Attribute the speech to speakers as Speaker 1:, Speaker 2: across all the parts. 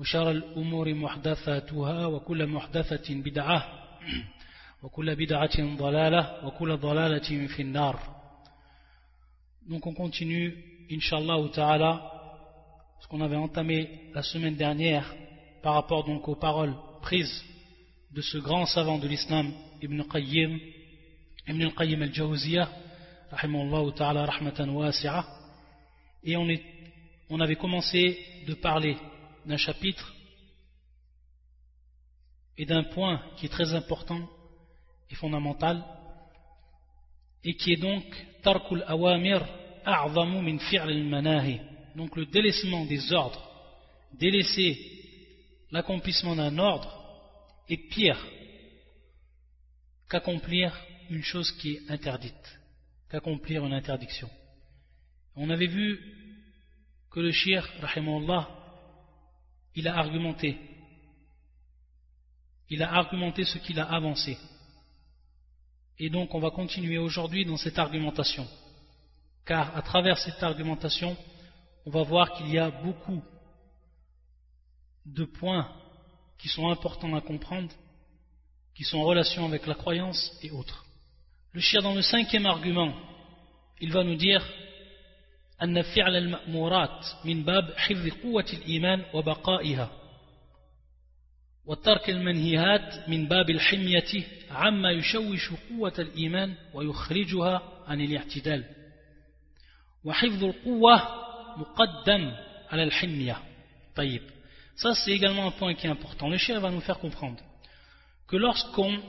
Speaker 1: وشر الأمور محدثاتها وكل محدثة بدعة وكل بدعة ضلالة وكل ضلالة في النار Donc on continue, Inch'Allah ta'ala, ce qu'on avait entamé la semaine dernière par rapport donc aux paroles prises de ce grand savant de l'islam, Ibn Qayyim, Ibn al-Qayyim al-Jawziyah, rahimahullah ta'ala rahmatan wasi'a, et on, est, on avait commencé de parler d'un chapitre et d'un point qui est très important et fondamental et qui est donc tarkul awamir a'zamu min fi'l al-manahi. Donc le délaissement des ordres délaisser l'accomplissement d'un ordre est pire qu'accomplir une chose qui est interdite qu'accomplir une interdiction. On avait vu que le shir rahimahullah il a argumenté. Il a argumenté ce qu'il a avancé. Et donc on va continuer aujourd'hui dans cette argumentation. Car à travers cette argumentation, on va voir qu'il y a beaucoup de points qui sont importants à comprendre, qui sont en relation avec la croyance et autres. Le chien dans le cinquième argument, il va nous dire أن فعل المأمورات من باب حفظ قوة الإيمان وبقائها وترك المنهيات من باب الحمية عما يشوش قوة الإيمان ويخرجها عن الاعتدال. وحفظ القوة مقدم على الحمية. طيب ça c'est également un point qui est important. Le chien va nous faire comprendre que lorsqu'on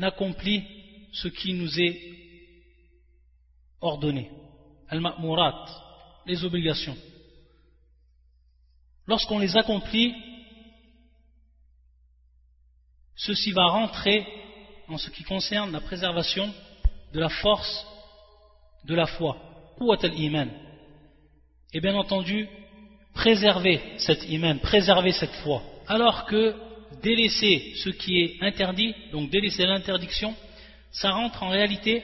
Speaker 1: accomplit ce qui nous est ordonné al-ma'murat les obligations. Lorsqu'on les accomplit, ceci va rentrer en ce qui concerne la préservation de la force de la foi, iman. Et bien entendu, préserver cette iman, préserver cette foi. Alors que délaisser ce qui est interdit, donc délaisser l'interdiction, ça rentre en réalité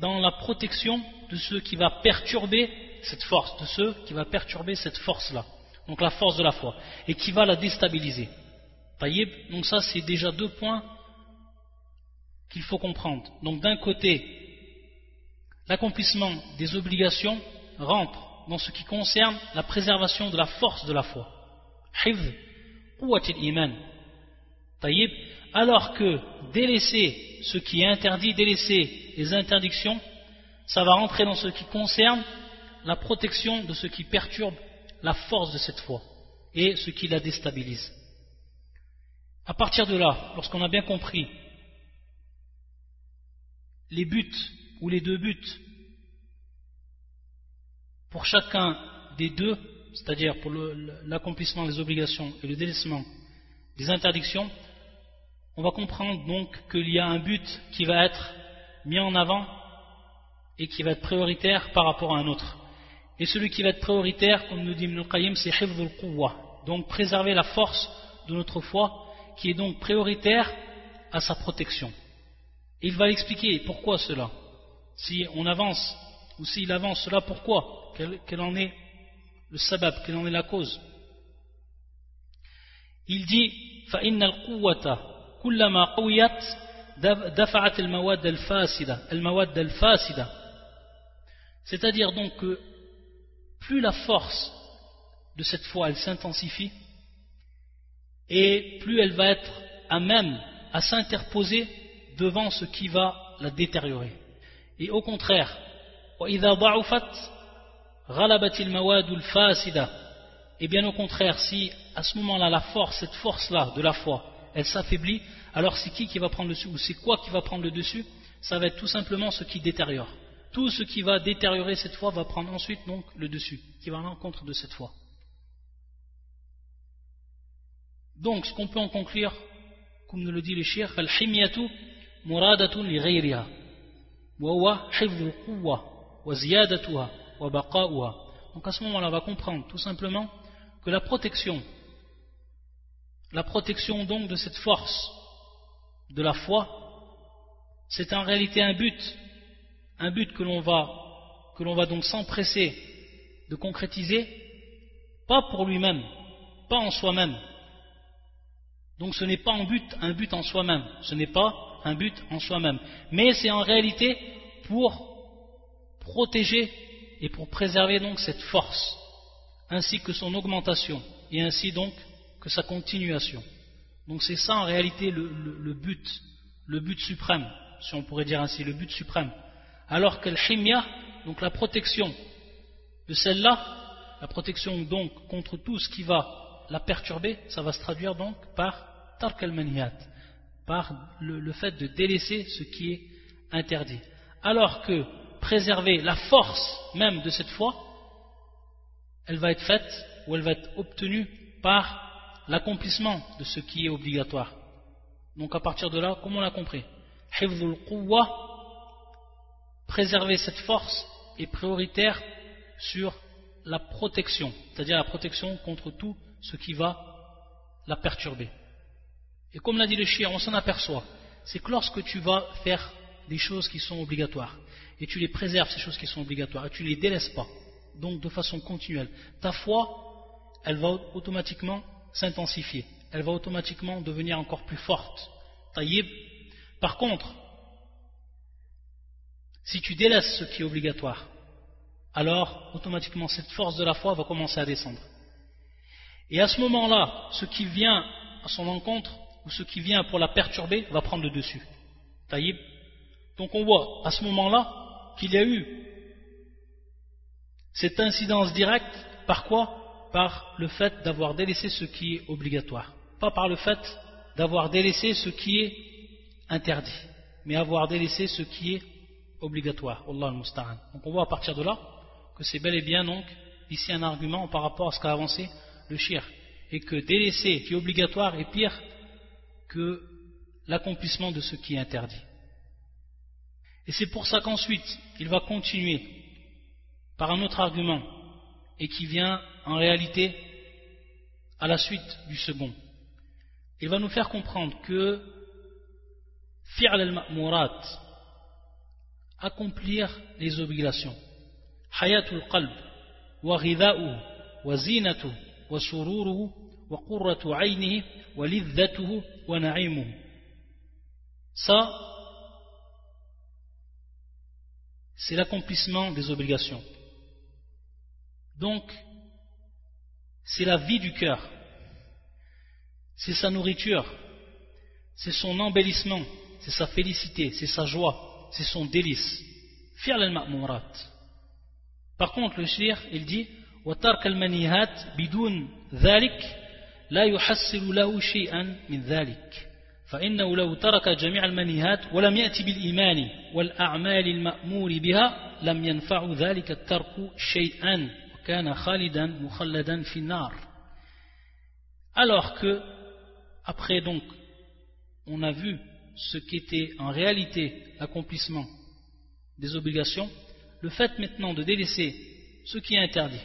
Speaker 1: dans la protection de ce qui va perturber cette force, de ceux qui va perturber cette force-là, donc la force de la foi, et qui va la déstabiliser. Taïb, donc ça c'est déjà deux points qu'il faut comprendre. Donc d'un côté, l'accomplissement des obligations rentre dans ce qui concerne la préservation de la force de la foi. iman. Taïb, alors que délaisser ce qui est interdit, délaisser les interdictions, ça va rentrer dans ce qui concerne la protection de ce qui perturbe la force de cette foi et ce qui la déstabilise. À partir de là, lorsqu'on a bien compris les buts ou les deux buts pour chacun des deux, c'est-à-dire pour l'accomplissement des obligations et le délaissement des interdictions, on va comprendre donc qu'il y a un but qui va être mis en avant et qui va être prioritaire par rapport à un autre. Et celui qui va être prioritaire, comme nous dit Ibn Qayyim, c'est Hifdul Quwwa. Donc préserver la force de notre foi, qui est donc prioritaire à sa protection. Et il va expliquer pourquoi cela. Si on avance, ou s'il avance cela, pourquoi quel, en est le sabab, quelle en est la cause Il dit فإن القوة كلما قويت دفعت المواد الفاسدة المواد الفاسدة c'est-à-dire donc que plus la force de cette foi s'intensifie et plus elle va être à même à s'interposer devant ce qui va la détériorer. Et au contraire, et bien au contraire, si à ce moment-là la force, cette force-là de la foi, s'affaiblit, alors c'est qui qui va prendre le dessus ou c'est quoi qui va prendre le dessus? Ça va être tout simplement ce qui détériore tout ce qui va détériorer cette foi va prendre ensuite donc le dessus, qui va à l'encontre de cette foi. Donc, ce qu'on peut en conclure, comme nous le dit le shir, al-himyatu muradatun li ghayriha, wa huwa hifdhu quwwa wa ziyadatuha wa. Donc à ce moment-là, on va comprendre tout simplement que la protection, la protection donc de cette force de la foi, c'est en réalité un but, un but que l'on va, donc s'empresser de concrétiser, pas pour lui-même, pas en soi-même, donc ce n'est pas un but, un but en soi-même. Ce n'est pas un but en soi-même. Mais c'est en réalité pour protéger et pour préserver donc cette force, ainsi que son augmentation, et ainsi donc que sa continuation. Donc c'est ça en réalité le, but, le but suprême, si on pourrait dire ainsi, le but suprême. Alors que l'himya, donc la protection de celle-là, la protection donc contre tout ce qui va la perturber, ça va se traduire donc par tark al par le, fait de délaisser ce qui est interdit. Alors que préserver la force même de cette foi, elle va être faite ou elle va être obtenue par l'accomplissement de ce qui est obligatoire. Donc à partir de là, comment on l'a compris? Préserver cette force est prioritaire sur la protection, c'est-à-dire la protection contre tout ce qui va la perturber. Et comme l'a dit le chien, on s'en aperçoit, c'est que lorsque tu vas faire des choses qui sont obligatoires, et tu les préserves, ces choses qui sont obligatoires, et tu ne les délaisses pas, donc de façon continuelle, ta foi, elle va automatiquement s'intensifier, elle va automatiquement devenir encore plus forte. Taïb. Par contre, si tu délaisses ce qui est obligatoire, alors automatiquement cette force de la foi va commencer à descendre. Et à ce moment-là, ce qui vient à son encontre, ou ce qui vient pour la perturber, va prendre le dessus. Taïb. Donc on voit à ce moment-là qu'il y a eu cette incidence directe, par quoi? Par le fait d'avoir délaissé ce qui est obligatoire. Pas par le fait d'avoir délaissé ce qui est interdit, mais avoir délaissé ce qui est obligatoire. Allah Donc on voit à partir de là que c'est bel et bien donc ici un argument par rapport à ce qu'a avancé le shir, et que délaisser qui est obligatoire est pire que l'accomplissement de ce qui est interdit. Et c'est pour ça qu'ensuite, il va continuer par un autre argument, et qui vient en réalité à la suite du second. Il va nous faire comprendre que fi'al al-ma'murat, accomplir les obligations, hayatul qalb, wa wa wa wa qurratu. Ça, c'est l'accomplissement des obligations. Donc, c'est la vie du cœur, c'est sa nourriture, c'est son embellissement, c'est sa félicité, c'est sa joie, c'est son délice. Fi'al al-ma'murat. Par contre, le shir, il dit وترك المنيهات بدون ذلك لا يحصل له شيئا من ذلك فإنه لو ترك جميع المنيهات ولم يأتي بالإيمان والأعمال المأمور بها لم ينفع ذلك الترك شيئا وكان خالدا مخلدا في النار alors que après donc on a vu ce qu'était en réalité l'accomplissement des obligations le fait maintenant de délaisser ce qui est interdit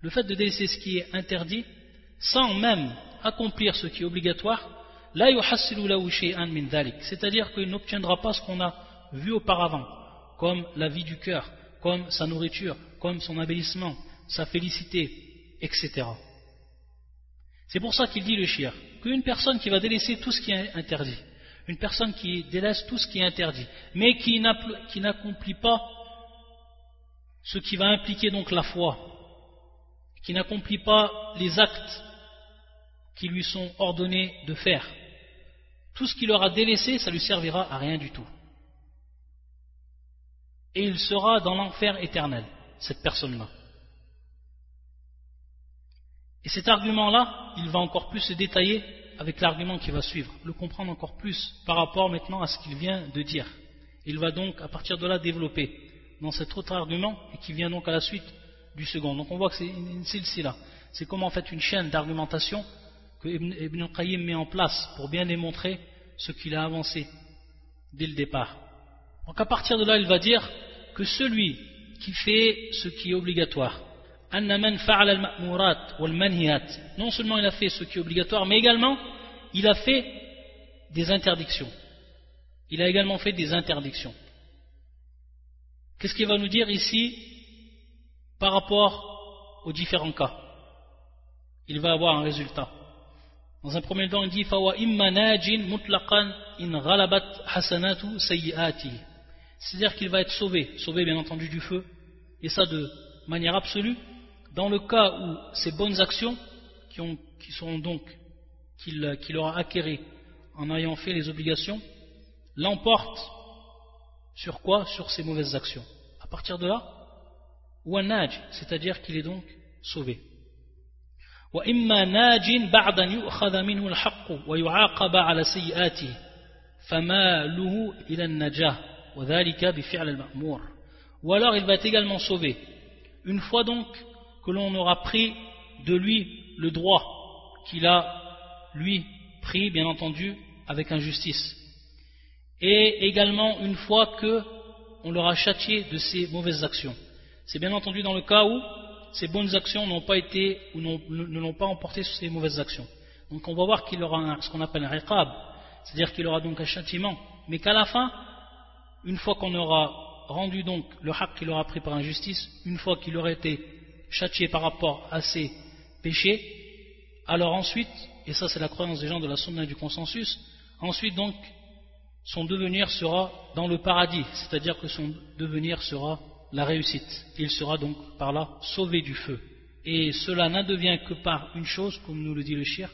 Speaker 1: le fait de délaisser ce qui est interdit sans même accomplir ce qui est obligatoire, c'est-à-dire qu'il n'obtiendra pas ce qu'on a vu auparavant, comme la vie du cœur, comme sa nourriture, comme son embellissement, sa félicité, etc. C'est pour ça qu'il dit le shir, qu'une personne qui va délaisser tout ce qui est interdit, une personne qui délaisse tout ce qui est interdit, mais qui n'accomplit pas ce qui va impliquer donc la foi, qui n'accomplit pas les actes qui lui sont ordonnés de faire. Tout ce qu'il aura délaissé, ça lui servira à rien du tout. Et il sera dans l'enfer éternel, cette personne-là. Et cet argument-là, il va encore plus se détailler avec l'argument qui va suivre, le comprendre encore plus par rapport maintenant à ce qu'il vient de dire. Il va donc à partir de là développer dans cet autre argument et qui vient donc à la suite du second. Donc on voit que c'est une là. C'est comme en fait une chaîne d'argumentation que Ibn, Ibn al-Qayyim met en place pour bien démontrer ce qu'il a avancé dès le départ. Donc à partir de là, il va dire que celui qui fait ce qui est obligatoire, non seulement il a fait ce qui est obligatoire, mais également il a fait des interdictions. Il a également fait des interdictions. Qu'est-ce qu'il va nous dire ici par rapport aux différents cas? Il va avoir un résultat. Dans un premier temps, il dit C'est-à-dire qu'il va être sauvé, sauvé bien entendu du feu, et ça de manière absolue, dans le cas où ces bonnes actions, qui, ont, donc qu'il aura acquérées en ayant fait les obligations, l'emportent sur quoi? Sur ses mauvaises actions. À partir de là, ou un naj, c'est-à-dire qu'il est donc sauvé. Ou alors il va être également sauvé une fois donc que l'on aura pris de lui le droit qu'il a, lui, pris, bien entendu, avec injustice. Et également une fois que on l'aura châtié de ses mauvaises actions. C'est bien entendu dans le cas où ces bonnes actions n'ont pas été ou ne l'ont pas emporté sur ses mauvaises actions. Donc on va voir qu'il aura ce qu'on appelle un riqab, c'est-à-dire qu'il aura donc un châtiment, mais qu'à la fin, une fois qu'on aura rendu donc le haq qu'il aura pris par injustice, une fois qu'il aurait été châtié par rapport à ses péchés, alors ensuite, et ça c'est la croyance des gens de la sunna du consensus, ensuite donc son devenir sera dans le paradis, c'est-à-dire que son devenir sera la réussite. Il sera donc par là sauvé du feu. Et cela n'advient que par une chose, comme nous le dit le shir,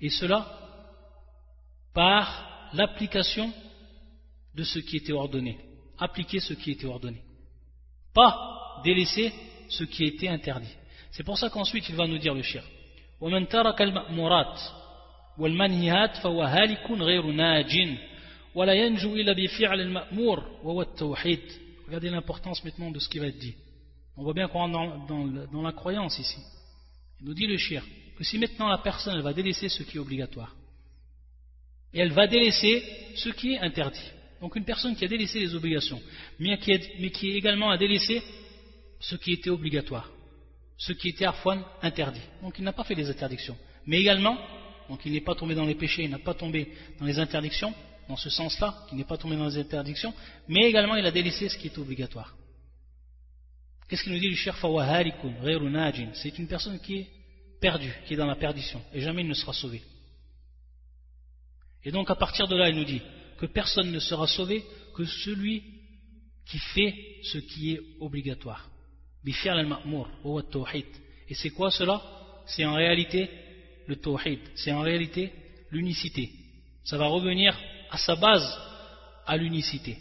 Speaker 1: et cela par l'application de ce qui était ordonné. Appliquer ce qui était ordonné. Pas délaisser ce qui était interdit. C'est pour ça qu'ensuite il va nous dire le shir. Regardez l'importance maintenant de ce qui va être dit. On voit bien qu'on rentre dans, la croyance ici. Il nous dit le shir que si maintenant la personne va délaisser ce qui est obligatoire, et elle va délaisser ce qui est interdit. Donc une personne qui a délaissé les obligations, mais qui, également a délaissé ce qui était obligatoire, ce qui était arfouane interdit. Donc il n'a pas fait les interdictions. Mais également, donc il n'est pas tombé dans les péchés, il n'a pas tombé dans les interdictions, dans ce sens-là, qu'il n'est pas tombé dans les interdictions, mais également il a délaissé ce qui est obligatoire. Qu'est-ce qu'il nous dit le cher C'est une personne qui est perdue, qui est dans la perdition, et jamais il ne sera sauvé. Et donc à partir de là, il nous dit que personne ne sera sauvé que celui qui fait ce qui est obligatoire. Et c'est quoi cela? C'est en réalité le tawhid, c'est en réalité l'unicité. Ça va revenir à sa base, à l'unicité.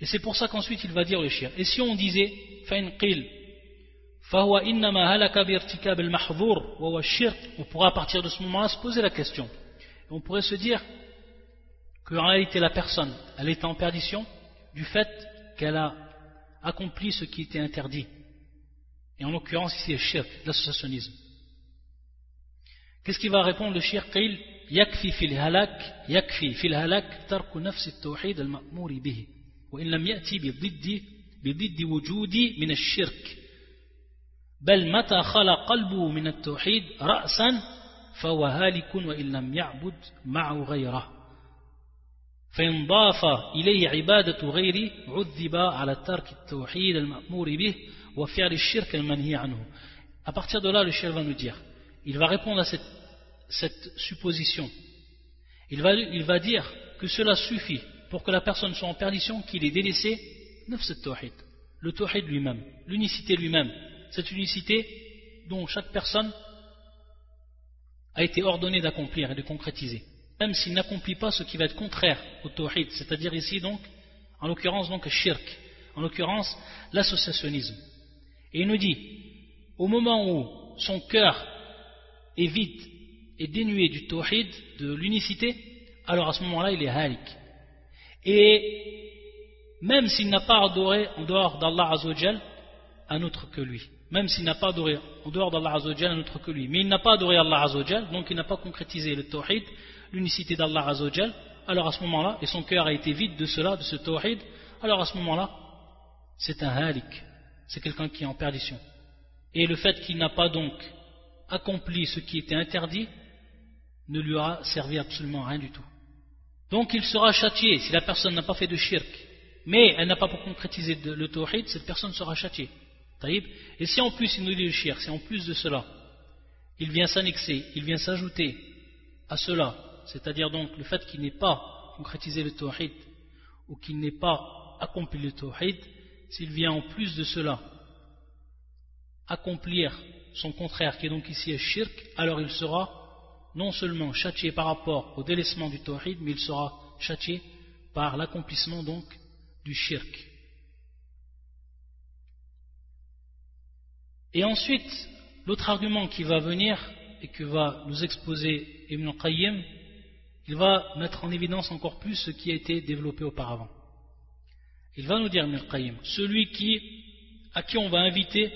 Speaker 1: Et c'est pour ça qu'ensuite il va dire le shir. Et si on disait, on pourra à partir de ce moment-là se poser la question. on pourrait se dire qu'en réalité la personne, elle est en perdition du fait qu'elle a accompli ce qui était interdit. Et en l'occurrence ici le shirk, l'associationnisme. Qu'est-ce qu'il va répondre le shirk Il يكفي في الهلاك يكفي في الهلاك ترك نفس التوحيد المأمور به وإن لم يأتي بضد بضد وجود من الشرك بل متى خلى قلبه من التوحيد رأسا فهو هالك وإن لم يعبد معه غيره فإن ضاف إليه عبادة غيره عذب على ترك التوحيد المأمور به وفعل الشرك المنهي عنه À partir de là, le chef va nous dire, il va répondre à cette, cette supposition. Il va, il va dire que cela suffit pour que la personne soit en perdition, qu'il ait délaissé nafs tawhid, le tawhid lui-même, l'unicité lui-même, cette unicité dont chaque personne a été ordonnée d'accomplir et de concrétiser même s'il n'accomplit pas ce qui va être contraire au tawhid, c'est-à-dire ici donc, en l'occurrence donc shirk, en l'occurrence l'associationnisme. Et il nous dit, au moment où son cœur est vide et dénué du tawhid, de l'unicité, alors à ce moment-là il est halik. Et même s'il n'a pas adoré en dehors d'Allah Azzawajal, un autre que lui. Même s'il n'a pas adoré en dehors d'Allah Azzawajal un autre que lui. Mais il n'a pas adoré Allah Azzawajal, donc il n'a pas concrétisé le tawhid, l'unicité d'Allah Azzawajal. Alors à ce moment-là, et son cœur a été vide de cela, de ce tawhid, alors à ce moment-là, c'est un halik. C'est quelqu'un qui est en perdition. Et le fait qu'il n'a pas donc accompli ce qui était interdit ne lui aura servi absolument rien du tout. Donc il sera châtié si la personne n'a pas fait de shirk, mais elle n'a pas pour concrétiser le tawhid, cette personne sera châtiée. Et si en plus il nous dit le shirk, si en plus de cela, il vient s'annexer, il vient s'ajouter à cela, c'est-à-dire donc le fait qu'il n'ait pas concrétisé le tawhid, ou qu'il n'ait pas accompli le tawhid, s'il vient en plus de cela accomplir son contraire, qui est donc ici un shirk, alors il sera non seulement châtié par rapport au délaissement du tawhid, mais il sera châtié par l'accomplissement donc du shirk. Et ensuite, l'autre argument qui va venir et que va nous exposer Ibn Qayyim, il va mettre en évidence encore plus ce qui a été développé auparavant. Il va nous dire Ibn Qayyim, celui qui, à qui on va inviter,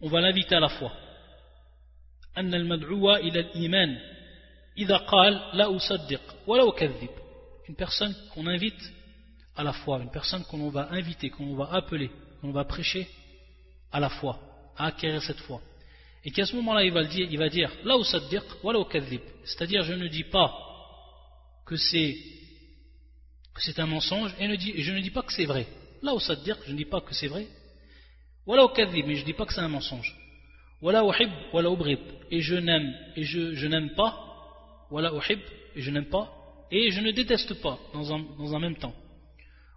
Speaker 1: on va l'inviter à la foi. أن المدعو إلى الإيمان إذا قال لا أصدق ولا أكذب une personne qu'on invite à la foi, une personne qu'on va inviter, qu'on va appeler, qu'on va prêcher à la foi, à acquérir cette foi. Et qu'à ce moment-là, il va dire, il va dire, la usaddiq wa la C'est-à-dire, je ne dis pas que c'est un mensonge et, ne dis, je ne dis pas que c'est vrai. La usaddiq, je ne dis pas que c'est vrai. Wa la mais je ne dis pas que c'est un mensonge. Wala uhib, wala ubrib. Et je n'aime, et je, n'aime pas. Wala uhib, et je n'aime pas. Et je ne déteste pas dans un, même temps.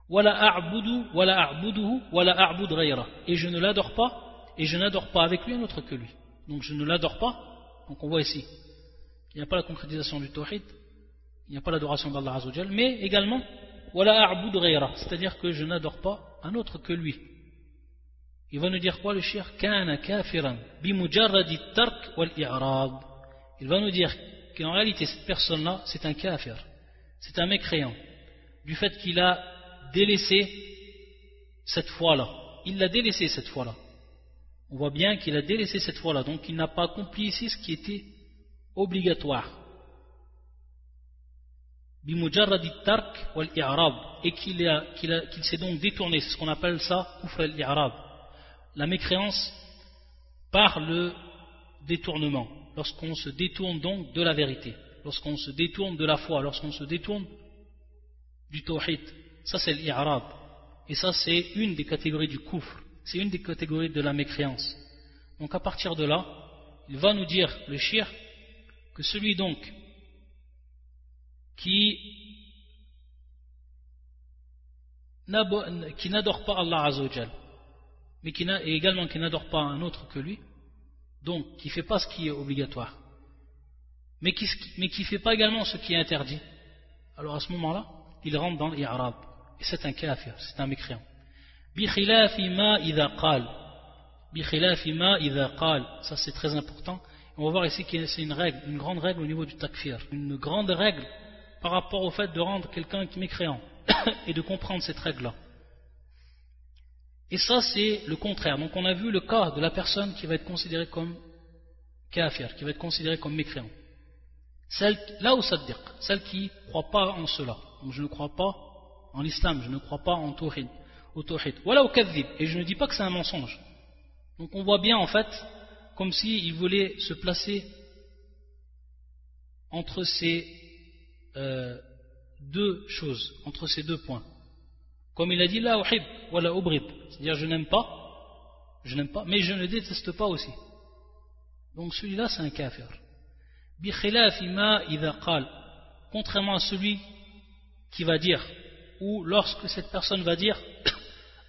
Speaker 1: Wala a'budu, wala a'buduhu, wala a'bud ghayra. Et je ne l'adore pas, et je n'adore pas avec lui un autre que lui. Donc je ne l'adore pas. Donc on voit ici, il n'y a pas la concrétisation du tawhid, il n'y a pas l'adoration d'Allah Azzawajal, mais également, ghayra. C'est-à-dire que je n'adore pas un autre que lui. Il va nous dire quoi le shir kafiran tark wal. Il va nous dire qu'en réalité cette personne-là, c'est un kafir, c'est un mécréant, du fait qu'il a délaissé cette foi-là. Il l'a délaissé cette foi-là. On voit bien qu'il a délaissé cette foi-là, donc il n'a pas accompli ici ce qui était obligatoire. Et qu'il s'est donc détourné, c'est ce qu'on appelle ça kufr al-i'rab la mécréance par le détournement, lorsqu'on se détourne donc de la vérité, lorsqu'on se détourne de la foi, lorsqu'on se détourne du tawhid. Ça c'est l'irab. Et ça c'est une des catégories du kufr, c'est une des catégories de la mécréance. Donc à partir de là, il va nous dire, le shir, que celui donc qui, n'adore pas Allah Azzawajal, mais qui et également qui n'adore pas un autre que lui, donc qui ne fait pas ce qui est obligatoire, mais qui ne fait pas également ce qui est interdit, alors à ce moment-là, il rentre dans l'I'rab, et c'est un kafir, c'est un mécréant. Ça c'est très important, on va voir ici que c'est une règle, une grande règle au niveau du takfir, une grande règle par rapport au fait de rendre quelqu'un mécréant, et de comprendre cette règle-là. Et ça, c'est le contraire. Donc on a vu le cas de la personne qui va être considérée comme kafir, qui va être considérée comme mécréant. Celle, là où dire, celle qui ne croit pas en cela. Donc je ne crois pas en l'islam, je ne crois pas en tawhid, au tawhid. Voilà au. Et je ne dis pas que c'est un mensonge. Donc on voit bien en fait, comme s'il voulait se placer entre ces euh, deux choses, entre ces deux points. Comme il a dit, la uhib, la ubrib. C'est-à-dire, je n'aime pas, je n'aime pas, mais je ne déteste pas aussi. Donc celui-là, c'est un kafir. Contrairement à celui qui va dire, ou lorsque cette personne va dire,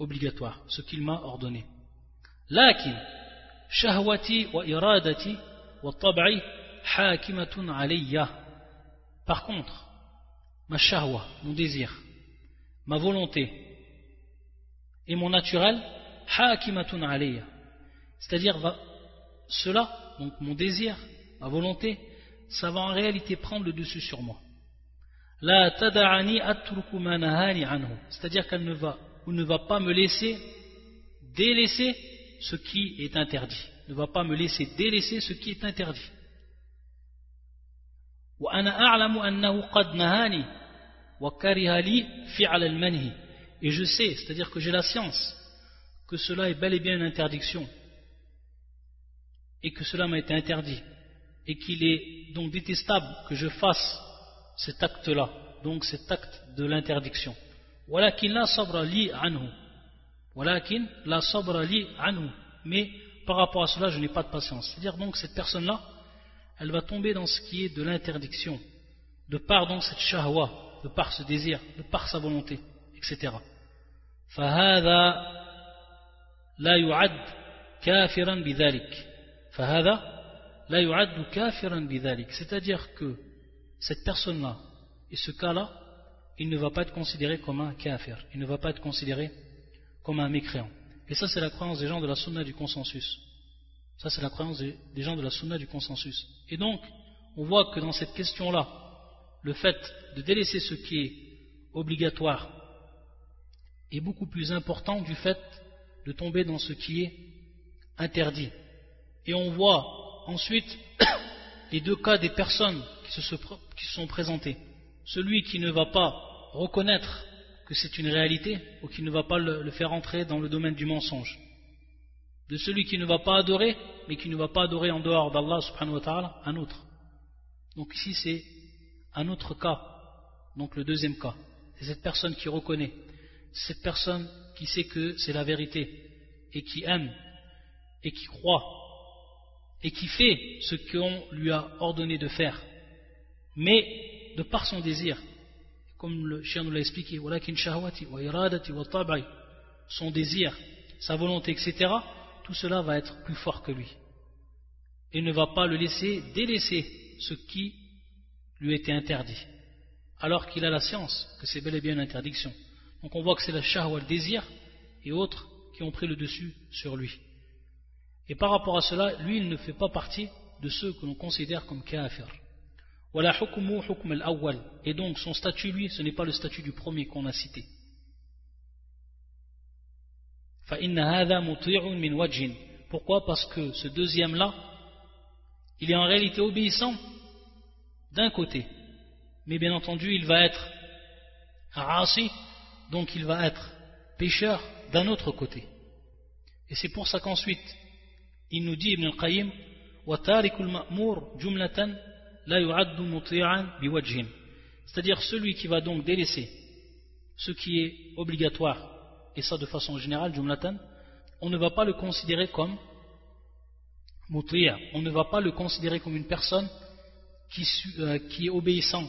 Speaker 1: obligatoire, ce qu'il m'a ordonné. Lakin, shahwati wa iradati wa tab'i hakimatun alayya. Par contre, ma shahwa, mon désir, ma volonté et mon naturel, hakimatun alayya. C'est-à-dire, cela, donc mon désir, ma volonté, ça va en réalité prendre le dessus sur moi. La tada'ani atruku anhu. C'est-à-dire qu'elle ne va ou ne va pas me laisser délaisser ce qui est interdit. Ne va pas me laisser délaisser ce qui est interdit. Et je sais, c'est-à-dire que j'ai la science, que cela est bel et bien une interdiction, et que cela m'a été interdit, et qu'il est donc détestable que je fasse cet acte-là, donc cet acte de l'interdiction. la sabra li anhu. la sabra li anhu. Mais par rapport à cela, je n'ai pas de patience. C'est-à-dire donc cette personne-là, elle va tomber dans ce qui est de l'interdiction, de par donc cette shahwa, de par ce désir, de par sa volonté, etc. فهذا لا يعد كافرا بذلك فهذا لا يعد كافرا بذلك c'est-à-dire que cette personne-là et ce cas-là il ne va pas être considéré comme un kafir il ne va pas être considéré comme un mécréant et ça c'est la croyance des gens de la sunna du consensus ça c'est la croyance des, gens de la sunna du consensus et donc on voit que dans cette question-là le fait de délaisser ce qui est obligatoire est beaucoup plus important du fait de tomber dans ce qui est interdit. Et on voit ensuite les deux cas des personnes qui se, sont présentées. Celui qui ne va pas reconnaître que c'est une réalité ou qui ne va pas le, le, faire entrer dans le domaine du mensonge. De celui qui ne va pas adorer, mais qui ne va pas adorer en dehors d'Allah subhanahu wa ta'ala, un autre. Donc ici c'est un autre cas, donc le deuxième cas. C'est cette personne qui reconnaît cette personne qui sait que c'est la vérité et qui aime et qui croit et qui fait ce qu'on lui a ordonné de faire, mais de par son désir, comme le chien nous l'a expliqué, son désir, sa volonté, etc., tout cela va être plus fort que lui. Et ne va pas le laisser délaisser ce qui lui était interdit, alors qu'il a la science que c'est bel et bien une interdiction. Donc on voit que c'est la shahwa, le désir, et autres qui ont pris le dessus sur lui. Et par rapport à cela, lui, il ne fait pas partie de ceux que l'on considère comme kafir. Et donc son statut, lui, ce n'est pas le statut du premier qu'on a cité. Pourquoi? Parce que ce deuxième-là, il est en réalité obéissant d'un côté. Mais bien entendu, il va être asi donc il va être pécheur d'un autre côté. Et c'est pour ça qu'ensuite, il nous dit Ibn al-Qayyim, c'est-à-dire celui qui va donc délaisser ce qui est obligatoire, et ça de façon générale, jumlatan, on ne va pas le considérer comme on ne va pas le considérer comme une personne qui, euh, qui est obéissant,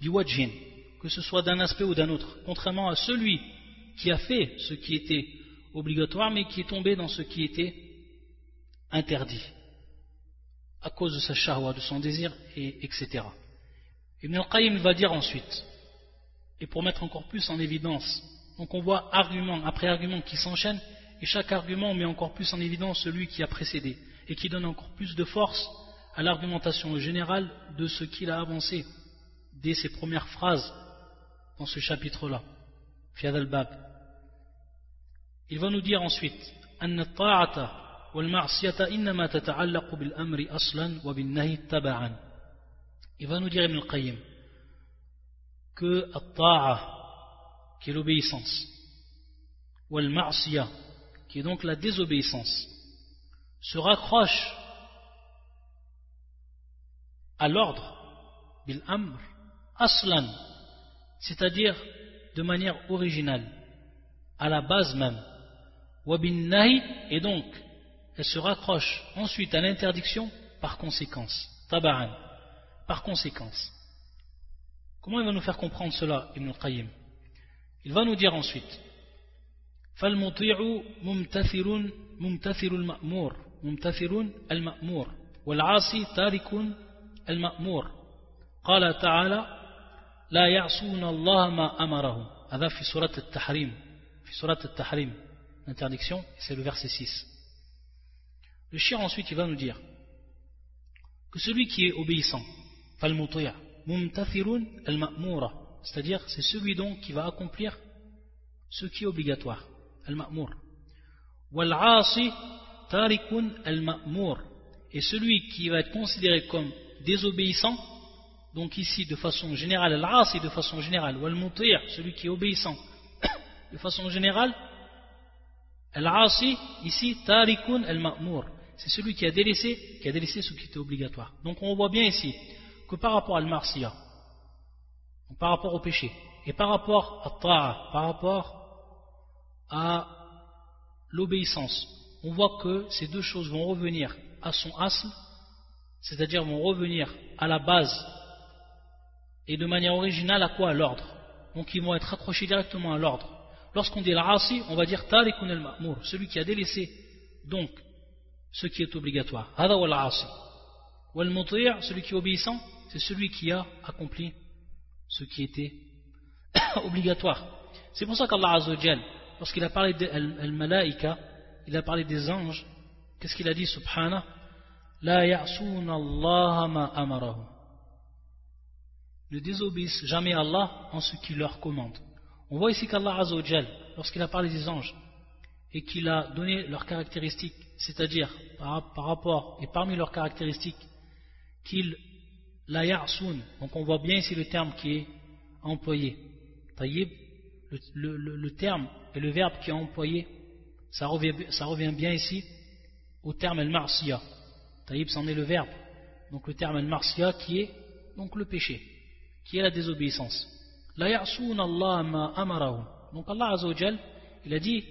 Speaker 1: biwajhin, que ce soit d'un aspect ou d'un autre, contrairement à celui qui a fait ce qui était obligatoire, mais qui est tombé dans ce qui était interdit, à cause de sa shahwa, de son désir, et, etc. Ibn al-Qayyim va dire ensuite, et pour mettre encore plus en évidence, donc on voit argument après argument qui s'enchaînent, et chaque argument met encore plus en évidence celui qui a précédé, et qui donne encore plus de force à l'argumentation générale de ce qu'il a avancé dès ses premières phrases dans ce chapitre-là, Fiad al-Bab. Il va nous dire ensuite أن الطاعة والمعصية إنما تتعلق بالأمر أصلا وبالنهي تبعا. Il va nous dire Ibn al-Qayyim que الطاعة qui est l'obéissance والمعصية qui est donc la désobéissance se raccroche à l'ordre bil amr aslan c'est-à-dire de manière originale, à la base même. Wabin et donc, elle se raccroche ensuite à l'interdiction par conséquence. Tabaran, par conséquence. Comment il va nous faire comprendre cela, Ibn al-Qayyim Il va nous dire ensuite فالمطيع ممتثل ممتثل المأمور ممتثل المأمور والعاصي تارك المأمور قال تعالى لا يعصون الله ما أمرهم هذا في سورة التحريم في سورة التحريم l'interdiction c'est le verset 6 le chien ensuite il va nous dire que celui qui est obéissant, mumtathirun al-ma'mura, c'est-à-dire c'est celui donc qui va accomplir ce qui est obligatoire, al-ma'mur. Wal-asi tarikun al-ma'mur, et celui qui va être considéré comme désobéissant, donc ici de façon générale, al-asi de façon générale, wal-mutir, celui qui est obéissant, de façon générale, al-asi ici tarikun al-ma'mur c'est celui qui a délaissé qui a délaissé ce qui était obligatoire donc on voit bien ici que par rapport à al-marsiya par rapport au péché et par rapport à par rapport à l'obéissance, on voit que ces deux choses vont revenir à son asl, c'est-à-dire vont revenir à la base et de manière originale à quoi? À l'ordre. Donc ils vont être accrochés directement à l'ordre. Lorsqu'on dit l'asi, on va dire tarikun al-ma'mur, celui qui a délaissé donc ce qui est obligatoire. Hada wa al Wal celui qui est obéissant, c'est celui qui a accompli ce qui était obligatoire. C'est pour ça qu'Allah Azzawajal, lorsqu'il a parlé des malaika il a parlé des anges, qu'est-ce qu'il a dit, subhanah La ya'souna Allah ma. Ne désobéissent jamais Allah en ce qu'il leur commande. On voit ici qu'Allah Azzawajal, lorsqu'il a parlé des anges, et qu'il a donné leurs caractéristiques, c'est-à-dire par, rapport et parmi leurs caractéristiques, qu'il la donc on voit bien ici le terme qui est employé. Taïb, le, terme et le verbe qui est employé, ça revient, bien ici au terme el-marsiya. Taïb, c'en est le verbe. Donc le terme el-marsiya qui est donc le péché, qui est la désobéissance. La Allah ma amarahu. Donc Allah Azzawajal, il a dit,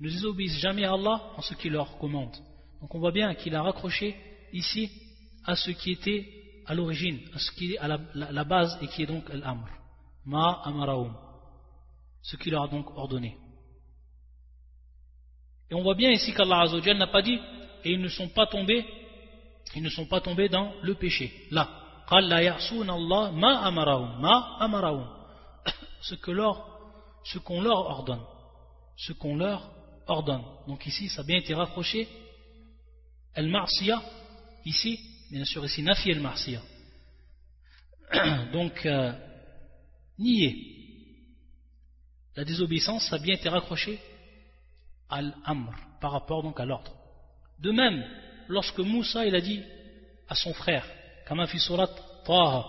Speaker 1: ne désobéissent jamais à Allah en ce qu'il leur commande. Donc on voit bien qu'il a raccroché ici à ce qui était à l'origine, à ce qui est à la, base et qui est donc l'amr. Ma amarahum ce qu'il leur a donc ordonné. Et on voit bien ici qu'Allah Azzawajal n'a pas dit et ils ne sont pas tombés ils ne sont pas tombés dans le péché. Là, ce que leur ce qu'on leur ordonne. Ce qu'on leur ordonne. Donc ici, ça a bien été rapproché. El marsiya ici, bien sûr ici, nafi el marsiya. Donc, euh, nier la désobéissance a bien été raccrochée à l'amr, par rapport donc à l'ordre. De même, lorsque Moussa il a dit à son frère, comme surat Taha,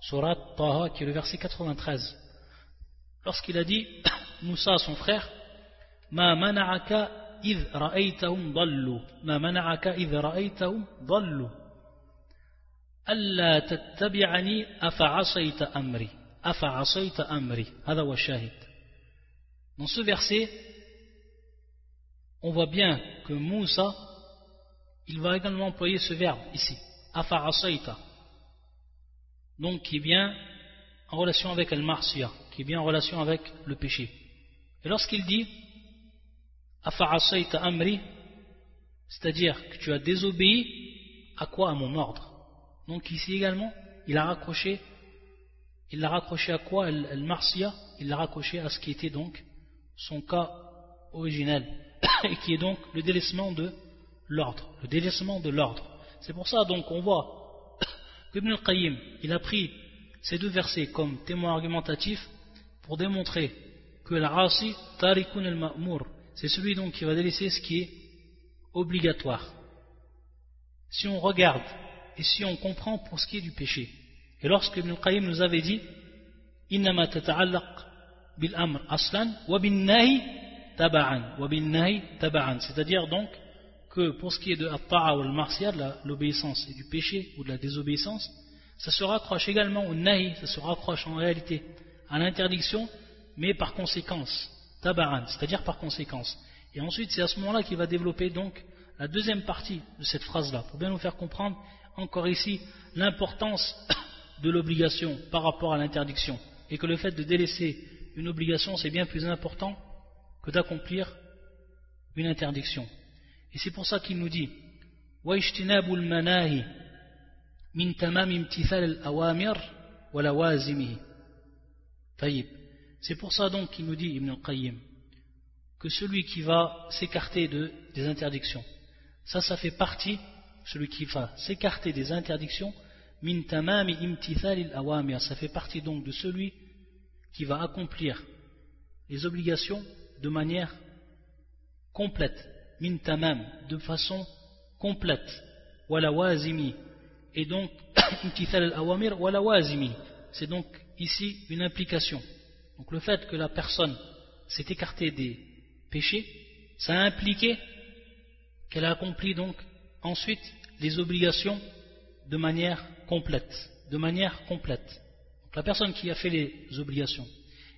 Speaker 1: surat Taha qui est le verset 93, lorsqu'il a dit Moussa à son frère, Ma mana'aka idh ra'aytahum dallu, ma mana'aka idh ra'aytahum dallu, alla tattabi'ani afa'asayta amri, afa'asayta amri, hada wa shahid. Dans ce verset, on voit bien que Moussa, il va également employer ce verbe ici, afa'asaita, donc qui bien en relation avec al-marsiya, qui est bien en relation avec le péché. Et lorsqu'il dit afa'asaita amri, c'est-à-dire que tu as désobéi à quoi À mon ordre. Donc ici également, il a raccroché, il l'a raccroché à quoi? Al-Marsiya, il l'a raccroché à ce qui était donc son cas originel, et qui est donc le délaissement de l'ordre. Le délaissement de l'ordre. C'est pour ça donc on voit qu'Ibn al-Qayyim, il a pris ces deux versets comme témoin argumentatif pour démontrer que l'asi tarikun al-ma'mur, c'est celui donc qui va délaisser ce qui est obligatoire. Si on regarde et si on comprend pour ce qui est du péché. Et lorsque Ibn al-Qayyim nous avait dit, bil-amr aslan wa bin-nahi taba'an wa bin-nahi taba'an c'est-à-dire donc que pour ce qui est de at-ta'a ou l'obéissance et du péché ou de la désobéissance ça se raccroche également au nahi ça se raccroche en réalité à l'interdiction mais par conséquence tabaran, c'est-à-dire par conséquence. Et ensuite, c'est à ce moment-là qu'il va développer donc la deuxième partie de cette phrase-là, pour bien nous faire comprendre encore ici l'importance de l'obligation par rapport à l'interdiction, et que le fait de délaisser une obligation, c'est bien plus important que d'accomplir une interdiction. Et c'est pour ça qu'il nous dit min tamam imtithal al-awamir wa c'est pour ça donc qu'il nous dit Ibn al-Qayyim que celui qui va s'écarter de, des interdictions, ça, ça fait partie, celui qui va s'écarter des interdictions, min awamir, ça fait partie donc de celui qui va accomplir les obligations de manière complète, min tamam, de façon complète, wala wazimi, et donc imtithal al-awamir wala wazimi, c'est donc ici une implication. Donc le fait que la personne s'est écartée des péchés, ça a impliqué qu'elle a accompli donc ensuite les obligations de manière complète, de manière complète. Donc la personne qui a fait les obligations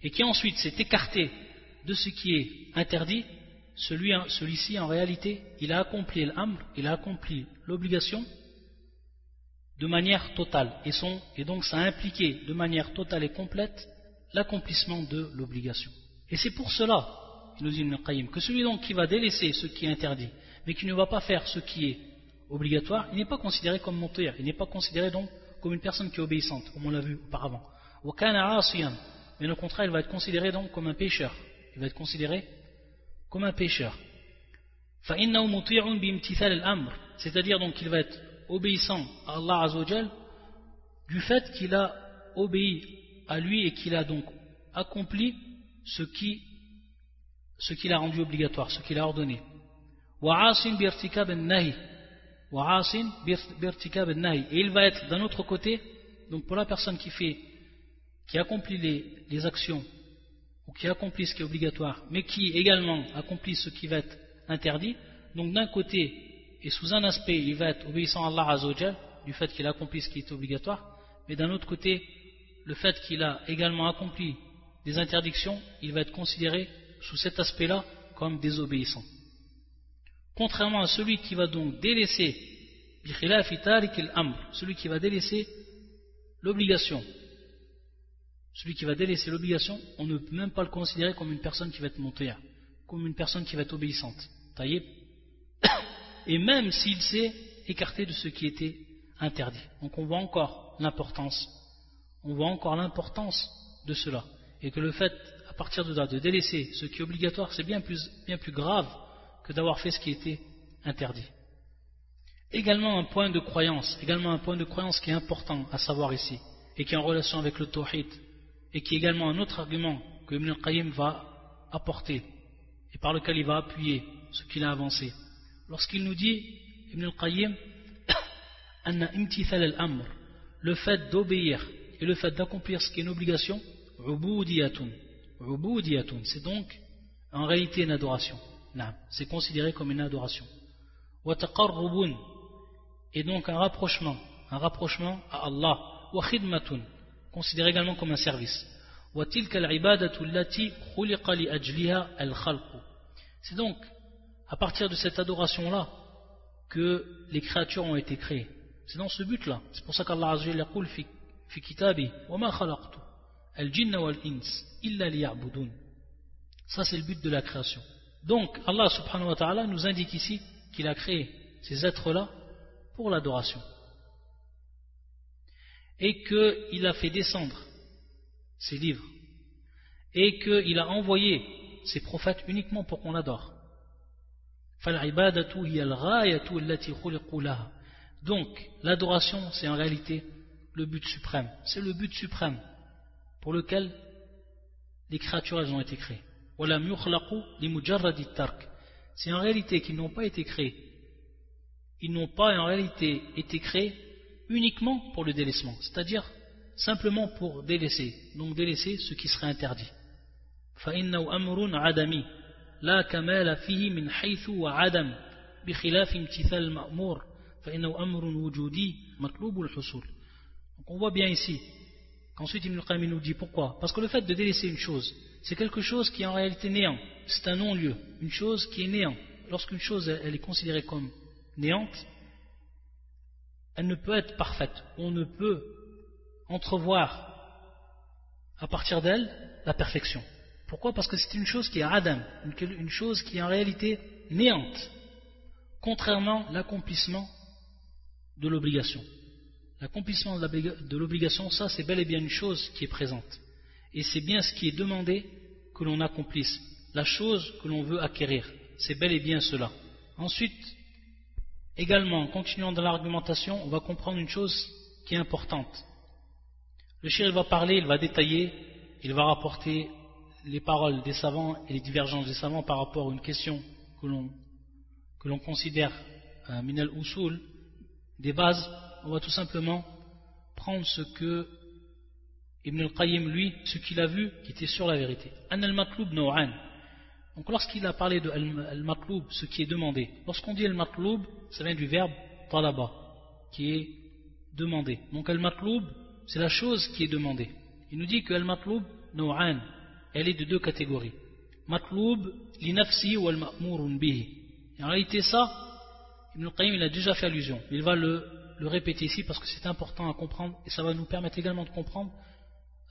Speaker 1: et qui ensuite s'est écartée de ce qui est interdit, celui-ci en réalité, il a accompli l'amr, il a accompli l'obligation de manière totale et, et donc ça a impliqué de manière totale et complète l'accomplissement de l'obligation. Et c'est pour cela, nous dit Ibn Qayyim, que celui donc qui va délaisser ce qui est interdit, mais qui ne va pas faire ce qui est obligatoire, il n'est pas considéré comme monteur, il n'est pas considéré donc comme une personne qui est obéissante, comme on l'a vu auparavant. Mais au contraire, il va être considéré donc comme un pécheur. Il va être considéré comme un pécheur. C'est-à-dire donc qu'il va être obéissant à Allah Azzawajal du fait qu'il a obéi à lui et qu'il a donc accompli ce qui ce qu'il a rendu obligatoire, ce qu'il a ordonné. Et il va être d'un autre côté, donc pour la personne qui fait, qui accomplit les, actions, ou qui accomplit ce qui est obligatoire, mais qui également accomplit ce qui va être interdit, donc d'un côté, et sous un aspect, il va être obéissant à Allah Azzawajal, du fait qu'il accomplit ce qui est obligatoire, mais d'un autre côté, le fait qu'il a également accompli des interdictions, il va être considéré sous cet aspect-là comme désobéissant. Contrairement à celui qui va donc délaisser celui qui va délaisser l'obligation. Celui qui va délaisser l'obligation, on ne peut même pas le considérer comme une personne qui va être montée, comme une personne qui va être obéissante. Et même s'il s'est écarté de ce qui était interdit. Donc on voit encore l'importance. On voit encore l'importance de cela. Et que le fait, à partir de là, de délaisser ce qui est obligatoire, c'est bien plus, bien plus grave que d'avoir fait ce qui était interdit. Également un point de croyance, également un point de croyance qui est important à savoir ici, et qui est en relation avec le tawhid, et qui est également un autre argument que Ibn al-Qayyim va apporter, et par lequel il va appuyer ce qu'il a avancé. Lorsqu'il nous dit, Ibn al-Qayyim, le fait d'obéir et le fait d'accomplir ce qui est une obligation, c'est donc en réalité une adoration c'est considéré comme une adoration. Et donc un rapprochement, un rapprochement à Allah. Considéré également comme un service. C'est donc à partir de cette adoration-là que les créatures ont été créées. C'est dans ce but-là. C'est pour ça qu'Allah Azza wa Ma khalaqtu al-jinna wal-ins illa liya'budun. Ça c'est le but de la création. Donc Allah subhanahu wa ta'ala nous indique ici qu'il a créé ces êtres-là pour l'adoration. Et qu'il a fait descendre ses livres. Et qu'il a envoyé ses prophètes uniquement pour qu'on l'adore. Donc, l'adoration, c'est en réalité le but suprême. C'est le but suprême pour lequel les créatures ont été créées. C'est en réalité qu'ils n'ont pas été créés. Ils n'ont pas en réalité été créés uniquement pour le délaissement, c'est-à-dire simplement pour délaisser, donc délaisser ce qui serait interdit. Donc on voit bien ici qu'ensuite Ibn Qayyim nous dit pourquoi Parce que le fait de délaisser une chose c'est quelque chose qui est en réalité néant. C'est un non-lieu, une chose qui est néant. Lorsqu'une chose elle est considérée comme néante, elle ne peut être parfaite. On ne peut entrevoir à partir d'elle la perfection. Pourquoi? Parce que c'est une chose qui est adam, une chose qui est en réalité néante, contrairement l'accomplissement de l'obligation. L'accomplissement de l'obligation, ça c'est bel et bien une chose qui est présente. Et c'est bien ce qui est demandé que l'on accomplisse, la chose que l'on veut acquérir. C'est bel et bien cela. Ensuite, également, continuant dans l'argumentation, on va comprendre une chose qui est importante. Le shir va parler, il va détailler, il va rapporter les paroles des savants et les divergences des savants par rapport à une question que l'on considère euh, minal usul, des bases, on va tout simplement prendre ce que Ibn al-Qayyim, lui, ce qu'il a vu, qui était sur la vérité. An al-matloub Donc lorsqu'il a parlé de al-matloub, ce qui est demandé, lorsqu'on dit al-matloub, ça vient du verbe talaba, qui est demandé. Donc al-matloub, c'est la chose qui est demandée. Il nous dit que al-matloub naw'an, elle est de deux catégories. Matloub li nafsi ou al-ma'murun bihi. En réalité ça, Ibn al-Qayyim il a déjà fait allusion. Il va le, le répéter ici parce que c'est important à comprendre et ça va nous permettre également de comprendre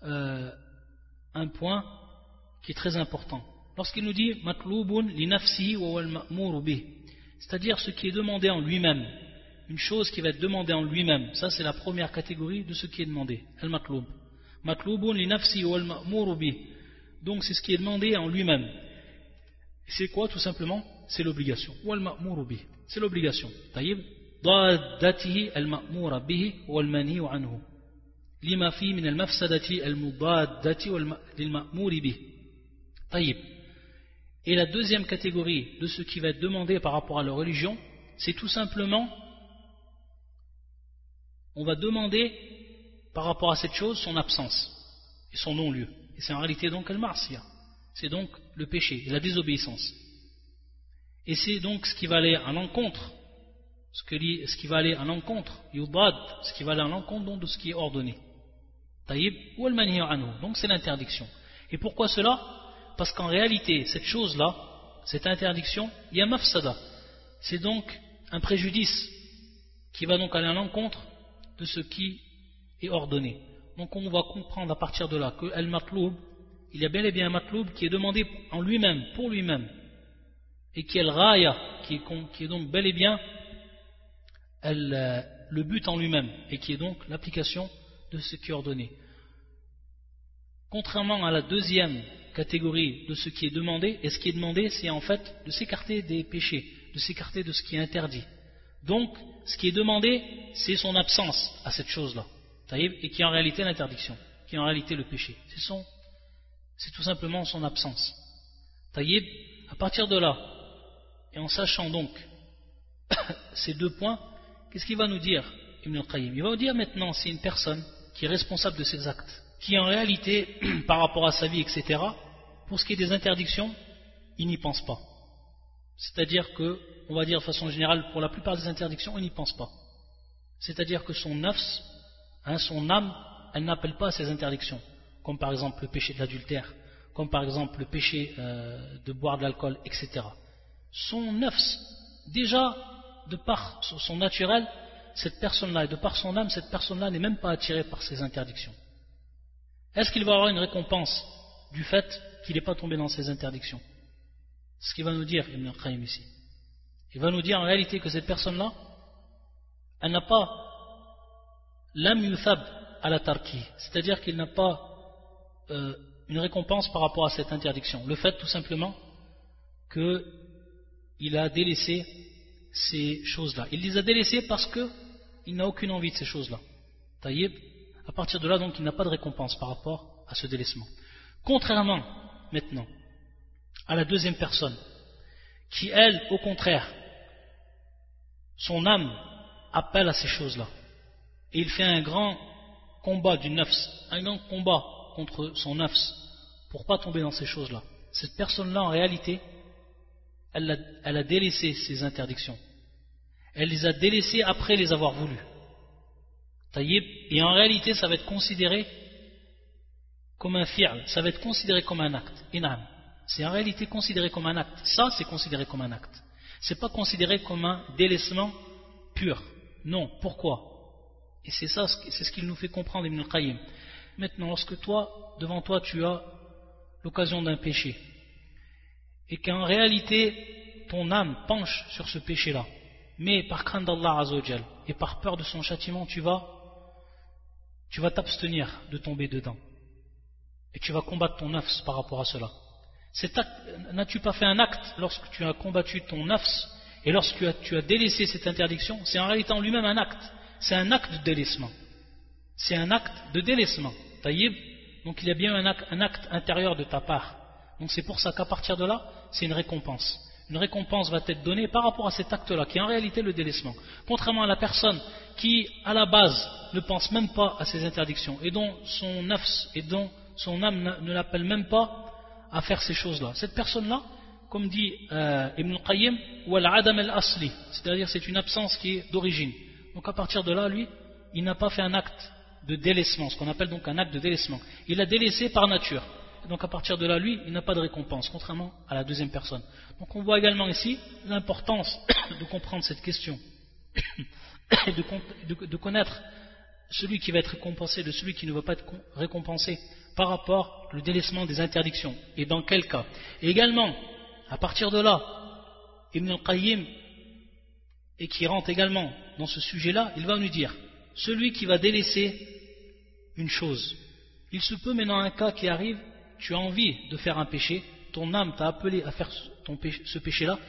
Speaker 1: euh, un point qui est très important. Lorsqu'il nous dit matloubun li nafsi bihi, c'est-à-dire ce qui est demandé en lui-même, une chose qui va être demandée en lui-même. Ça, c'est la première catégorie de ce qui est demandé. Al-matloub. Matloubun li nafsi al-ma'mur Donc, c'est ce qui est demandé en lui-même. C'est quoi, tout simplement? C'est l'obligation. C'est l'obligation. Taïb. ضادته المأمور به والمنهي عنه لما فيه من المفسدة المضادة للمأمور به طيب Et la deuxième catégorie de ce qui va être demandé par rapport à la religion, c'est tout simplement on va demander par rapport à cette chose son absence et son non-lieu. Et c'est en réalité donc le marsia. C'est donc le péché et la désobéissance. Et c'est donc ce qui va aller à l'encontre, ce, qui va aller à l'encontre, ce qui va aller à l'encontre de ce qui est ordonné. Taïb ou al Donc c'est l'interdiction. Et pourquoi cela? Parce qu'en réalité, cette chose-là, cette interdiction, il y a mafsada. C'est donc un préjudice qui va donc aller à l'encontre de ce qui est ordonné. Donc on va comprendre à partir de là que el matloub, il y a bel et bien un matloub qui est demandé en lui-même, pour lui-même, et qui est le raya, qui est, donc bel et bien le but en lui-même, et qui est donc l'application de ce qui est ordonné. Contrairement à la deuxième catégorie de ce qui est demandé, et ce qui est demandé, c'est en fait de s'écarter des péchés, de s'écarter de ce qui est interdit. Donc, ce qui est demandé, c'est son absence à cette chose-là, et qui est en réalité l'interdiction, qui est en réalité le péché. C'est tout simplement son absence. Taïb, à partir de là, et en sachant donc ces deux points, qu'est-ce qu'il va nous dire Ibn al-Qayyim? Il va nous dire maintenant, c'est une personne qui est responsable de ses actes, qui en réalité, par rapport à sa vie, etc., pour ce qui est des interdictions, il n'y pense pas. C'est-à-dire que on va dire de façon générale, pour la plupart des interdictions, il n'y pense pas. C'est-à-dire que son nafs, hein, son âme, elle n'appelle pas à ces interdictions, comme par exemple le péché de l'adultère, comme par exemple le péché euh, de boire de l'alcool, etc. Son nafs, déjà, de par son naturel, cette personne-là, et de par son âme, cette personne-là n'est même pas attirée par ces interdictions. Est-ce qu'il va avoir une récompense du fait qu'il n'est pas tombé dans ces interdictions? Ce qu'il va nous dire Ibn Qayyim ici. Il va nous dire en réalité que cette personne-là, elle n'a pas l'am yuthab à la tarki, c'est-à-dire qu'il n'a pas euh, une récompense par rapport à cette interdiction. Le fait tout simplement qu'il a délaissé ces choses-là. Il les a délaissées parce qu'il n'a aucune envie de ces choses-là. Taïb, à partir de là, donc, il n'a pas de récompense par rapport à ce délaissement. Contrairement, maintenant, à la deuxième personne, qui, elle, au contraire, son âme appelle à ces choses-là. Et il fait un grand combat du nafs, un grand combat contre son nafs, pour pas tomber dans ces choses-là. Cette personne-là, en réalité, elle a, délaissé ses interdictions. Elle les a délaissées après les avoir voulues. Et en réalité, ça va être considéré comme un fi'l, ça va être considéré comme un acte. C'est en réalité considéré comme un acte. Ça, c'est considéré comme un acte n'est pas considéré comme un délaissement pur. Non. Pourquoi? Et c'est ça, c'est ce qu'il nous fait comprendre Ibn Qayyim. Maintenant, lorsque toi, devant toi, tu as l'occasion d'un péché, et qu'en réalité ton âme penche sur ce péché-là, mais par crainte d'Allah Azzawajal et par peur de son châtiment, tu vas tu vas t'abstenir de tomber dedans. Et tu vas combattre ton nafs par rapport à cela. N'as-tu pas fait un acte lorsque tu as combattu ton nafs et lorsque tu as, délaissé cette interdiction? C'est en réalité en lui-même un acte. C'est un acte de délaissement. C'est un acte de délaissement. Taïb, donc il y a bien un acte, un acte intérieur de ta part. Donc c'est pour ça qu'à partir de là, c'est une récompense une récompense va être donnée par rapport à cet acte-là, qui est en réalité le délaissement. Contrairement à la personne qui, à la base, ne pense même pas à ces interdictions, et dont son nafs et dont son âme ne l'appelle même pas à faire ces choses-là. Cette personne-là, comme dit euh, Ibn al-adam al-asli, c'est-à-dire c'est une absence qui est d'origine. Donc à partir de là, lui, il n'a pas fait un acte de délaissement, ce qu'on appelle donc un acte de délaissement. Il a délaissé par nature donc à partir de là, lui, il n'a pas de récompense, contrairement à la deuxième personne. Donc on voit également ici l'importance de comprendre cette question et de, connaître celui qui va être récompensé de celui qui ne va pas être récompensé par rapport au délaissement des interdictions et dans quel cas. Et également, à partir de là, Ibn al-Qayyim, et qui rentre également dans ce sujet-là, il va nous dire, celui qui va délaisser une chose, il se peut maintenant un cas qui arrive tu as envie de faire un péché, ton âme t'a appelé à faire ce péché-là,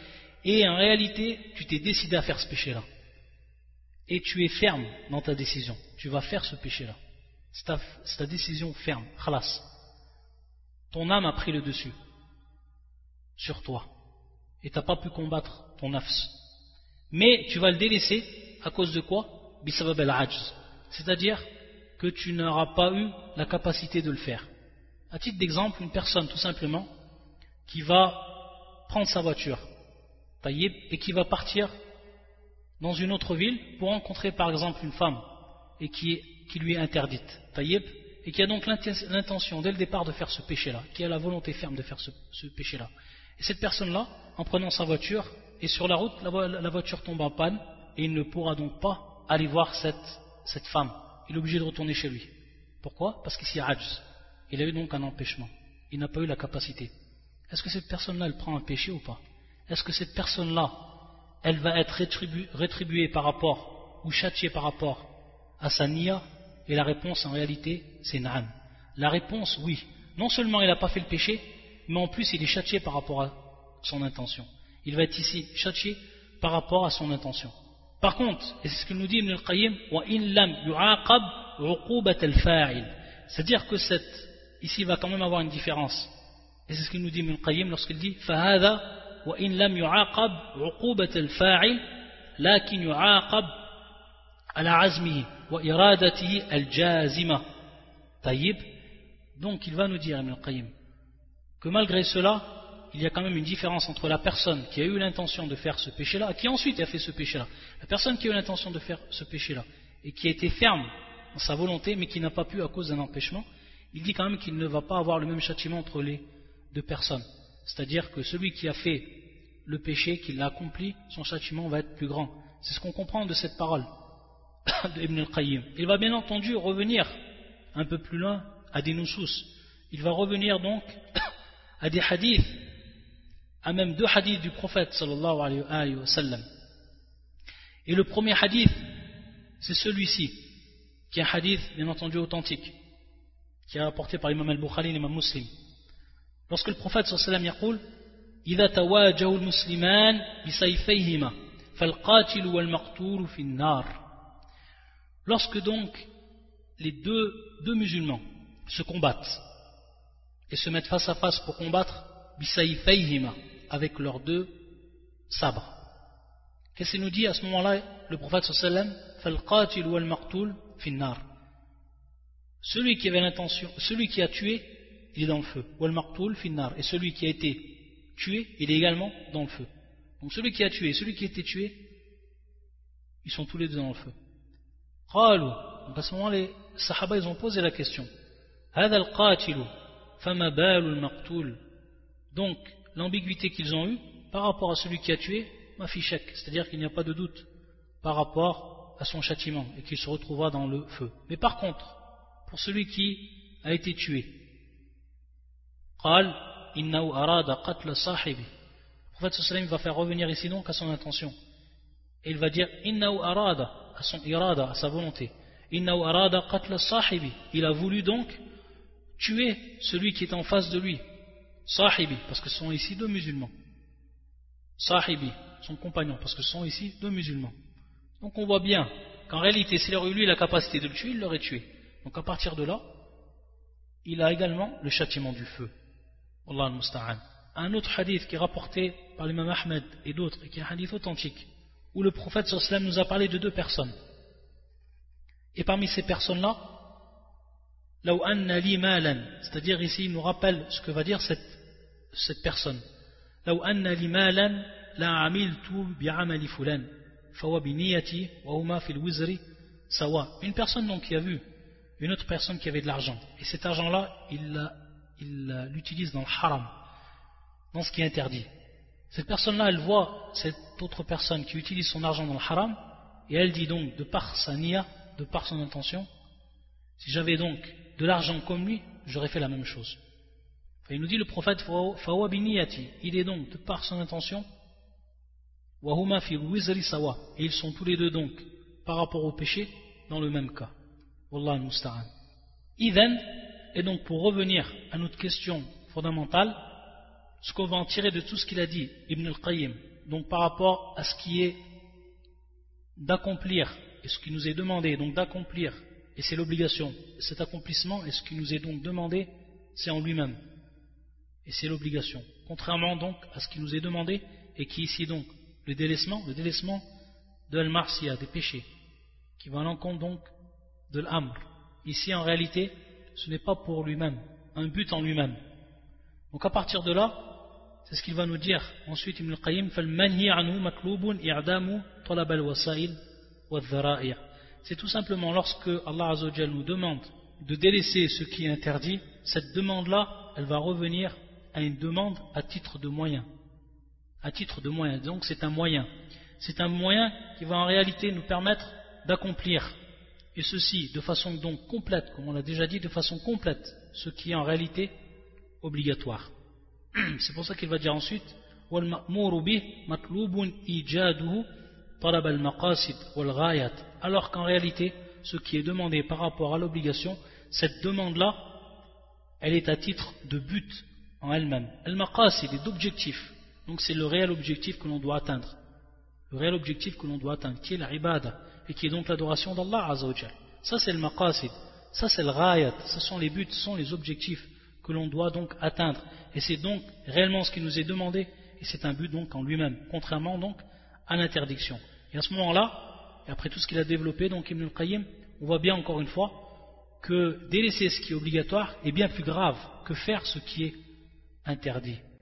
Speaker 1: et en réalité, tu t'es décidé à faire ce péché-là. Et tu es ferme dans ta décision. Tu vas faire ce péché-là. C'est ta, décision ferme. Khalas. Ton âme a pris le dessus sur toi. Et tu n'as pas pu combattre ton nafs. Mais tu vas le délaisser à cause de quoi? C'est-à-dire que tu n'auras pas eu la capacité de le faire. À titre d'exemple, une personne tout simplement qui va prendre sa voiture et qui va partir dans une autre ville pour rencontrer par exemple une femme qui, lui est interdite et qui a donc l'intention dès le départ de faire ce péché-là, qui a la volonté ferme de faire ce, péché-là. Et cette personne-là, en prenant sa voiture, et sur la route, la, voiture tombe en panne, et il ne pourra donc pas aller voir cette, femme. Il est obligé de retourner chez lui. Pourquoi? Parce qu'ici, Ajz. Il a eu donc un empêchement. Il n'a pas eu la capacité. Est-ce que cette personne-là, elle prend un péché ou pas? Est-ce que cette personne-là, elle va être rétribuée par rapport, ou châtiée par rapport à sa niya Et la réponse, en réalité, c'est na'am. La réponse, oui. Non seulement il n'a pas fait le péché, mais en plus il est châtié par rapport à son intention. Il va être ici châtié par rapport à son intention. Par contre, et c'est ce que nous dit Ibn al-Qayyim, c'est-à-dire que cette ici il va quand même avoir une différence. Et c'est ce qu'il nous dit Ibn Qayyim lorsqu'il dit فَهَذَا وَإِن لَمْ يُعَاقَبْ عُقُوبَةَ الْفَاعِلِ لكن يعاقب على عزمه وإرادته الجازمة طيب donc il va nous dire Ibn Qayyim que malgré cela il y a quand même une différence entre la personne qui a eu l'intention de faire ce péché-là et qui ensuite a fait ce péché-là. La personne qui a eu l'intention de faire ce péché-là et qui a été ferme dans sa volonté mais qui n'a pas pu à cause d'un empêchement, il dit quand même qu'il ne va pas avoir le même châtiment entre les deux personnes. C'est-à-dire que celui qui a fait le péché, qui l'a accompli, son châtiment va être plus grand. C'est ce qu'on comprend de cette parole d'Ibn al-Qayyim. Il va bien entendu revenir un peu plus loin à des nusus. Il va revenir donc à des hadiths, à même deux hadiths du prophète. Et le premier hadith, c'est celui-ci, qui est un hadith bien entendu authentique qui est rapporté par l'imam al-Bukhari et l'imam muslim. Lorsque le prophète sallallahu alayhi wa sallam إذا تواجه المسلمان بسيفيهما فالقاتل والمقتول في النار Lorsque donc les deux, deux musulmans se combattent et se mettent face à face pour combattre bisayfayhima avec leurs deux sabres. Qu'est-ce qu'il nous dit à ce moment-là le prophète sallallahu alayhi wa sallam finnar. celui qui avait l'intention, celui qui a tué, il est dans le feu. Et celui qui a été tué, il est également dans le feu. Donc celui qui a tué celui qui a été tué, ils sont tous les deux dans le feu. Donc à ce moment, les sahaba, ils ont posé la question. Donc, l'ambiguïté qu'ils ont eue par rapport à celui qui a tué, ma c'est-à-dire qu'il n'y a pas de doute par rapport à son châtiment et qu'il se retrouvera dans le feu. Mais par contre, pour celui qui a été tué. Le prophète va faire revenir ici donc à son intention. Et il va dire Innaou arada, à son irada, à sa volonté. Arada qatla sahibi. Il a voulu donc tuer celui qui est en face de lui. Sahibi, parce que ce sont ici deux musulmans. Sahibi, son compagnon, parce que ce sont ici deux musulmans. Donc on voit bien qu'en réalité, s'il aurait eu lui la capacité de le tuer, il l'aurait tué. Donc à partir de là, il a également le châtiment du feu. Allah al-Musta'an. Un autre hadith qui est rapporté par l'imam Ahmed et d'autres, et qui est un hadith authentique, où le prophète sallam nous a parlé de deux personnes. Et parmi ces personnes-là, c'est-à-dire ici il nous rappelle ce que va dire cette, cette personne. Une personne donc qui a vu une autre personne qui avait de l'argent. Et cet argent-là, il l'utilise dans le haram, dans ce qui est interdit. Cette personne-là, elle voit cette autre personne qui utilise son argent dans le haram, et elle dit donc, de par sa niya, de par son intention, si j'avais donc de l'argent comme lui, j'aurais fait la même chose. il nous dit le prophète, il est donc, de par son intention, et ils sont tous les deux donc, par rapport au péché, dans le même cas. Wallah musta'an. et donc pour revenir à notre question fondamentale, ce qu'on va en tirer de tout ce qu'il a dit, Ibn al-Qayyim, donc par rapport à ce qui est d'accomplir, et ce qui nous est demandé, donc d'accomplir, et c'est l'obligation, cet accomplissement, et ce qui nous est donc demandé, c'est en lui-même, et c'est l'obligation, contrairement donc à ce qui nous est demandé, et qui ici donc, le délaissement, le délaissement de al-marsiya, des péchés, qui va à l'encontre donc de l'amr. Ici, en réalité, ce n'est pas pour lui-même, un but en lui-même. Donc à partir de là, c'est ce qu'il va nous dire. Ensuite, Ibn al-Qayyim, C'est tout simplement lorsque Allah Azzawajal nous demande de délaisser ce qui est interdit, cette demande-là, elle va revenir à une demande à titre de moyen. À titre de moyen. Donc c'est un moyen. C'est un moyen qui va en réalité nous permettre d'accomplir et ceci de façon donc complète, comme on l'a déjà dit, de façon complète, ce qui est en réalité obligatoire. C'est pour ça qu'il va dire ensuite alors qu'en réalité, ce qui est demandé par rapport à l'obligation, cette demande-là, elle est à titre de but en elle-même. Al-maqasid est d'objectif. Donc c'est le réel objectif que l'on doit atteindre. Le réel objectif que l'on doit atteindre, qui est la ibada et qui est donc l'adoration d'Allah Azzawajal. Ça c'est le maqasid, ça c'est le rayat, ce sont les buts, ce sont les objectifs que l'on doit donc atteindre. Et c'est donc réellement ce qui nous est demandé, et c'est un but donc en lui-même, contrairement donc à l'interdiction. Et à ce moment-là, et après tout ce qu'il a développé, donc Ibn al-Qayyim, on voit bien encore une fois que délaisser ce qui est obligatoire est bien plus grave que faire ce qui est interdit.